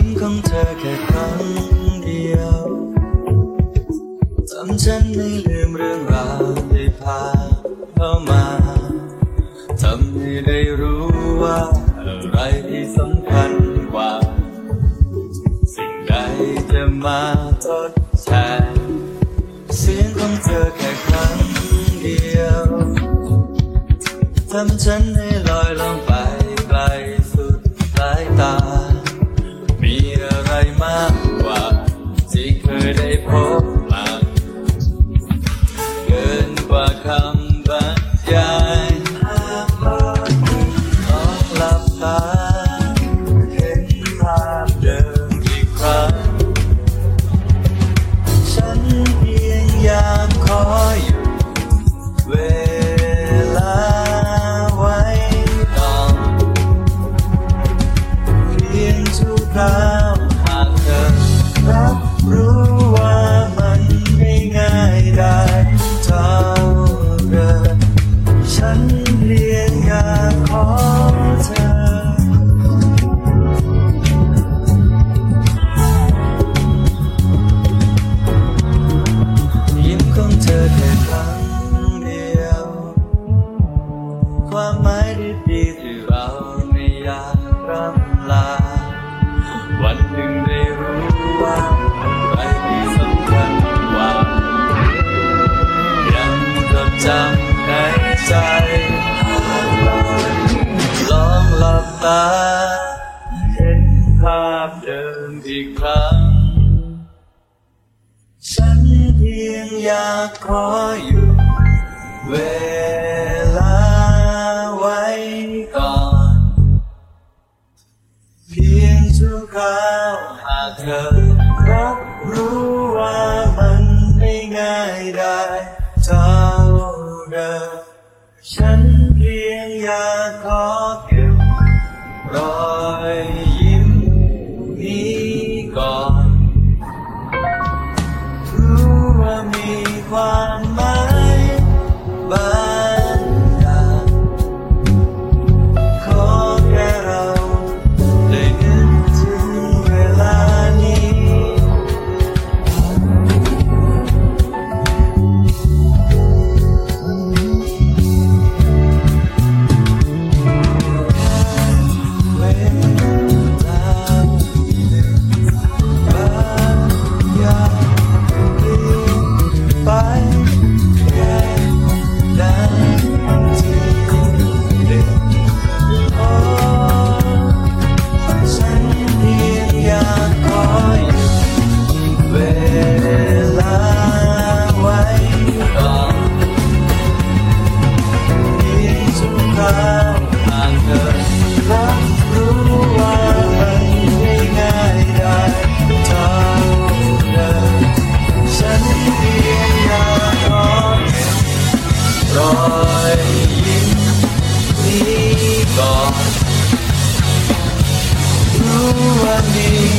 ยิ้มของเธอแค่ครั้งเดียวทำฉันไม่ลืมเรื่องราวที่ผ่านเข้ามาทำให้ได้รู้ว่าอะไรที่สำคัญกว่า สิ่งใดจะมาทดแทนเสียงของเธอแค่ครั้งเดียวทำฉันให้ลอยลองไป รำลา วันหนึ่งได้รู้ว่าอะไรที่สำคัญกว่า ยังจดจำในใจ ลองหลับตา เห็นภาพเดิมอีกครั้ง ฉันเพียงอยากขออยู่เว